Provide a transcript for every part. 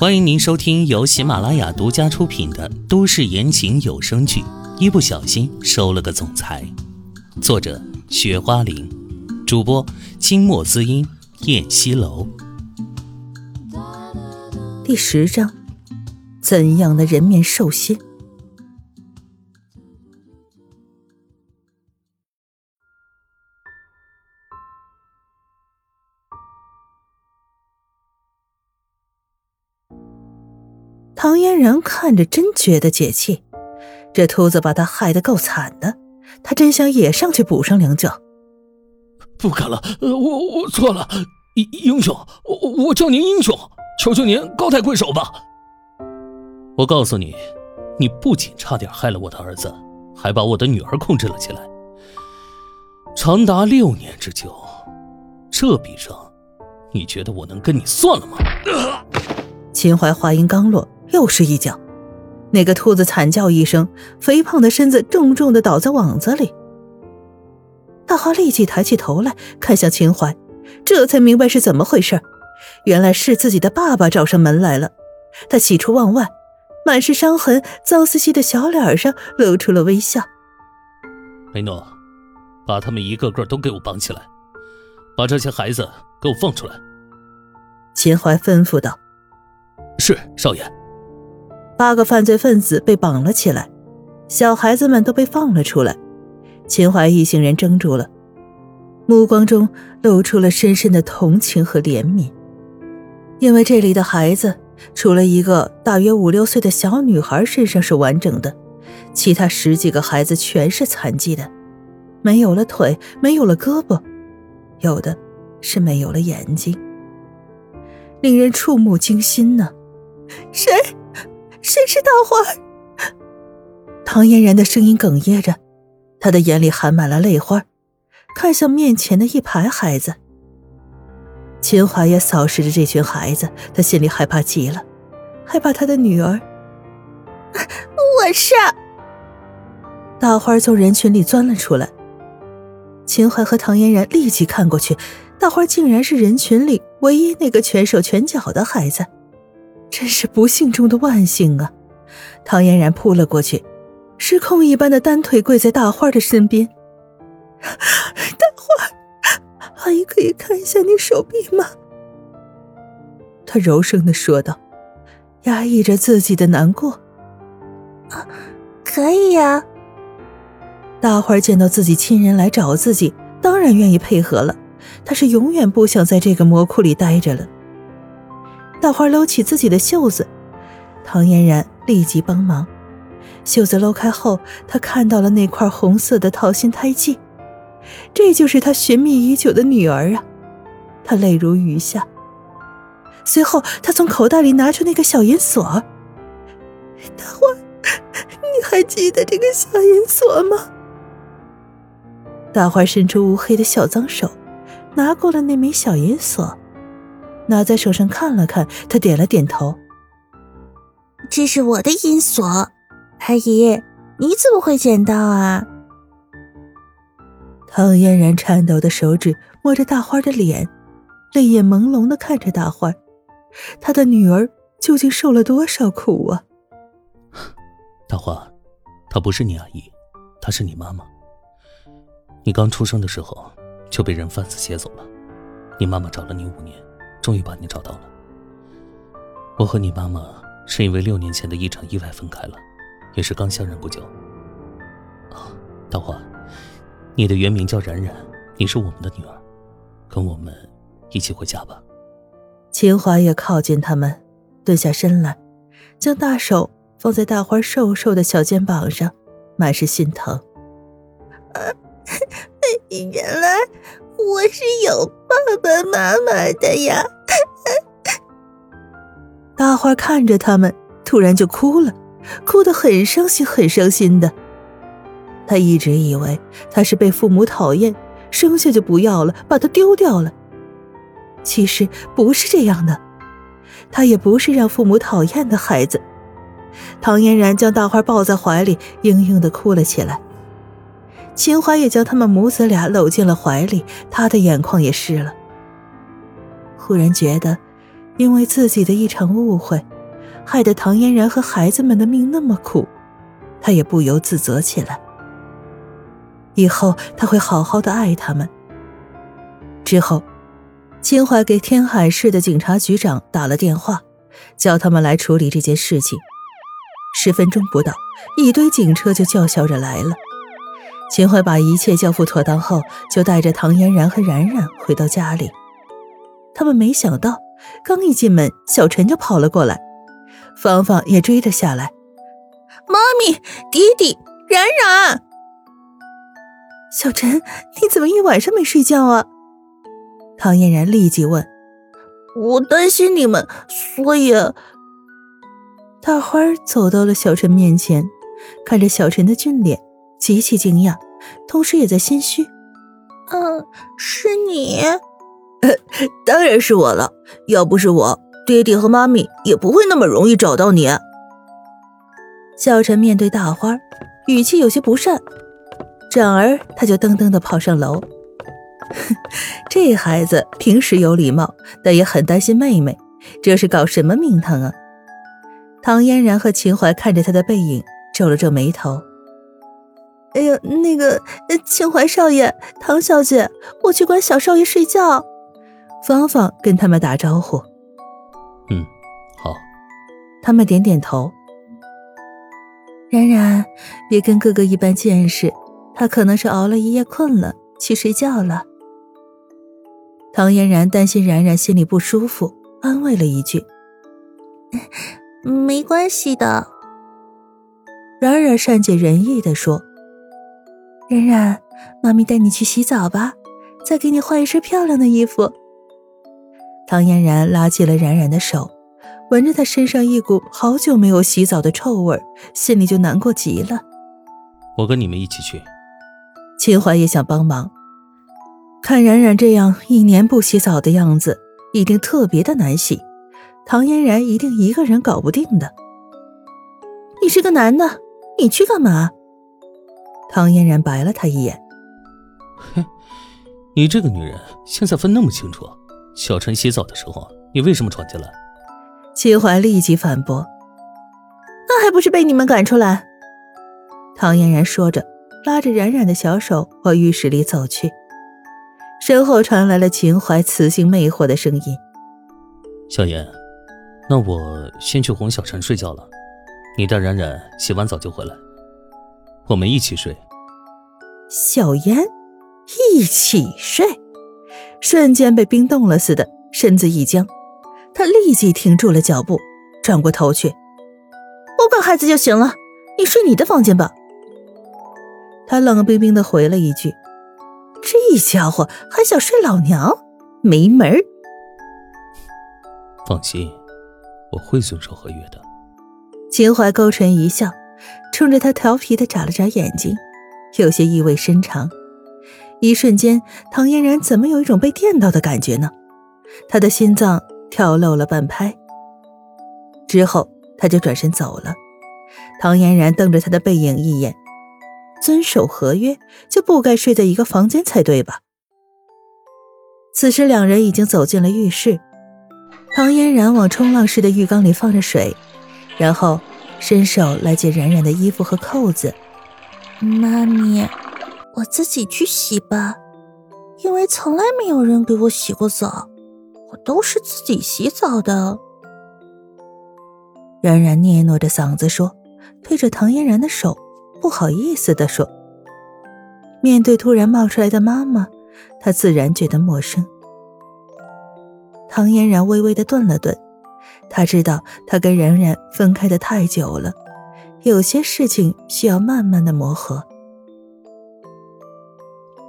欢迎您收听由喜马拉雅独家出品的都市言情有声剧《一不小心收了个总裁》，作者：雪花玲，主播：清墨滋音、燕西楼。第十章：怎样的人面兽心？唐嫣然看着，真觉得解气。这秃子把他害得够惨的，他真想也上去补上两脚。不敢了，我我错了，英英雄，我我叫您英雄，求求您高抬贵手吧。我告诉你，你不仅差点害了我的儿子，还把我的女儿控制了起来，长达六年之久。这笔账，你觉得我能跟你算了吗？秦淮话音刚落。又是一脚，那个兔子惨叫一声，肥胖的身子重重的倒在网子里。大花立即抬起头来看向秦淮，这才明白是怎么回事，原来是自己的爸爸找上门来了。他喜出望外，满是伤痕、脏兮兮的小脸上露出了微笑。梅诺，把他们一个个都给我绑起来，把这些孩子给我放出来。秦淮吩咐道：“是，少爷。”八个犯罪分子被绑了起来，小孩子们都被放了出来。秦淮一行人怔住了，目光中露出了深深的同情和怜悯，因为这里的孩子，除了一个大约五六岁的小女孩身上是完整的，其他十几个孩子全是残疾的，没有了腿，没有了胳膊，有的是没有了眼睛，令人触目惊心呢。谁？谁是大花？唐嫣然的声音哽咽着，她的眼里含满了泪花，看向面前的一排孩子。秦淮也扫视着这群孩子，他心里害怕极了，害怕他的女儿。我是。大花从人群里钻了出来，秦淮和唐嫣然立即看过去，大花竟然是人群里唯一那个全手全脚的孩子。真是不幸中的万幸啊！唐嫣然扑了过去，失控一般的单腿跪在大花的身边。大花，阿姨可以看一下你手臂吗？她柔声的说道，压抑着自己的难过。啊，可以呀。大花见到自己亲人来找自己，当然愿意配合了。她是永远不想在这个魔窟里待着了。大花搂起自己的袖子，唐嫣然立即帮忙。袖子搂开后，她看到了那块红色的桃心胎记，这就是她寻觅已久的女儿啊！她泪如雨下。随后，她从口袋里拿出那个小银锁。大花，你还记得这个小银锁吗？大花伸出乌黑的小脏手，拿过了那枚小银锁。拿在手上看了看，他点了点头。这是我的银锁，阿姨，你怎么会捡到啊？唐嫣然颤抖的手指摸着大花的脸，泪眼朦胧的看着大花，她的女儿究竟受了多少苦啊？大花，她不是你阿姨，她是你妈妈。你刚出生的时候就被人贩子劫走了，你妈妈找了你五年。终于把你找到了。我和你妈妈是因为六年前的一场意外分开了，也是刚相认不久。啊，大花，你的原名叫冉冉，你是我们的女儿，跟我们一起回家吧。秦华也靠近他们，蹲下身来，将大手放在大花瘦瘦的小肩膀上，满是心疼。啊，原来。我是有爸爸妈妈的呀！花看着他们，突然就哭了，哭得很伤心，很伤心的。他一直以为他是被父母讨厌，生下就不要了，把他丢掉了。其实不是这样的，他也不是让父母讨厌的孩子。唐嫣然将大花抱在怀里，嘤嘤的哭了起来。秦淮也将他们母子俩搂进了怀里，他的眼眶也湿了。忽然觉得，因为自己的一场误会，害得唐嫣然和孩子们的命那么苦，他也不由自责起来。以后他会好好的爱他们。之后，秦淮给天海市的警察局长打了电话，叫他们来处理这件事情。十分钟不到，一堆警车就叫嚣着来了。秦淮把一切交付妥当后，就带着唐嫣然和冉冉回到家里。他们没想到，刚一进门，小陈就跑了过来，芳芳也追了下来。妈咪，弟弟，冉冉，小陈，你怎么一晚上没睡觉啊？唐嫣然立即问。我担心你们，所以。大花走到了小陈面前，看着小陈的俊脸。极其惊讶，同时也在心虚。嗯，是你？当然是我了。要不是我，爹地和妈咪也不会那么容易找到你。小陈面对大花，语气有些不善，转而他就噔噔的跑上楼。这孩子平时有礼貌，但也很担心妹妹，这是搞什么名堂啊？唐嫣然和秦淮看着他的背影，皱了皱眉头。哎呀，那个秦淮少爷、唐小姐，我去管小少爷睡觉。芳芳跟他们打招呼。嗯，好。他们点点头。冉冉，别跟哥哥一般见识，他可能是熬了一夜困了，去睡觉了。唐嫣然担心冉冉心里不舒服，安慰了一句：“没关系的。”冉冉善解人意的说。冉冉，妈咪带你去洗澡吧，再给你换一身漂亮的衣服。唐嫣然拉起了冉冉的手，闻着她身上一股好久没有洗澡的臭味，心里就难过极了。我跟你们一起去。秦淮也想帮忙，看冉冉这样一年不洗澡的样子，一定特别的难洗。唐嫣然一定一个人搞不定的。你是个男的，你去干嘛？唐嫣然白了他一眼，哼，你这个女人现在分那么清楚？小陈洗澡的时候，你为什么闯进来？秦淮立即反驳：“那还不是被你们赶出来？”唐嫣然说着，拉着冉冉的小手往浴室里走去，身后传来了秦淮磁性魅惑的声音：“小妍，那我先去哄小陈睡觉了，你带冉冉洗完澡就回来。”我们一起睡。小妍一起睡，瞬间被冰冻了似的，身子一僵，他立即停住了脚步，转过头去：“我管孩子就行了，你睡你的房间吧。”他冷冰冰的回了一句：“这家伙还想睡老娘，没门儿！”放心，我会遵守合约的。秦淮勾唇一笑。冲着他调皮的眨了眨眼睛，有些意味深长。一瞬间，唐嫣然怎么有一种被电到的感觉呢？他的心脏跳漏了半拍。之后，他就转身走了。唐嫣然瞪着他的背影一眼，遵守合约就不该睡在一个房间才对吧？此时，两人已经走进了浴室。唐嫣然往冲浪式的浴缸里放着水，然后。伸手来解冉冉的衣服和扣子，妈咪，我自己去洗吧，因为从来没有人给我洗过澡，我都是自己洗澡的。冉冉嗫嚅着嗓子说，推着唐嫣然的手，不好意思的说。面对突然冒出来的妈妈，她自然觉得陌生。唐嫣然微微的顿了顿。他知道，他跟冉冉分开的太久了，有些事情需要慢慢的磨合。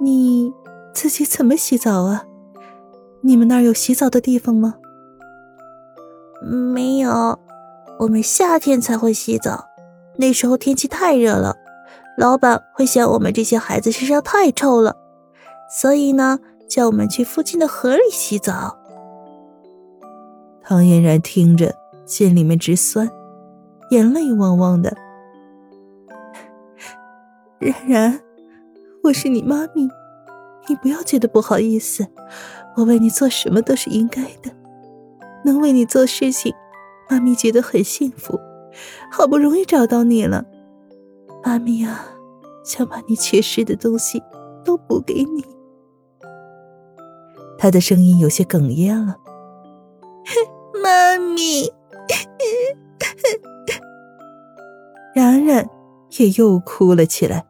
你自己怎么洗澡啊？你们那儿有洗澡的地方吗？没有，我们夏天才会洗澡，那时候天气太热了，老板会嫌我们这些孩子身上太臭了，所以呢，叫我们去附近的河里洗澡。唐嫣然听着，心里面直酸，眼泪汪汪的。冉冉，我是你妈咪，你不要觉得不好意思，我为你做什么都是应该的。能为你做事情，妈咪觉得很幸福。好不容易找到你了，妈咪啊，想把你缺失的东西都补给你。他的声音有些哽咽了。妈咪，然然也又哭了起来。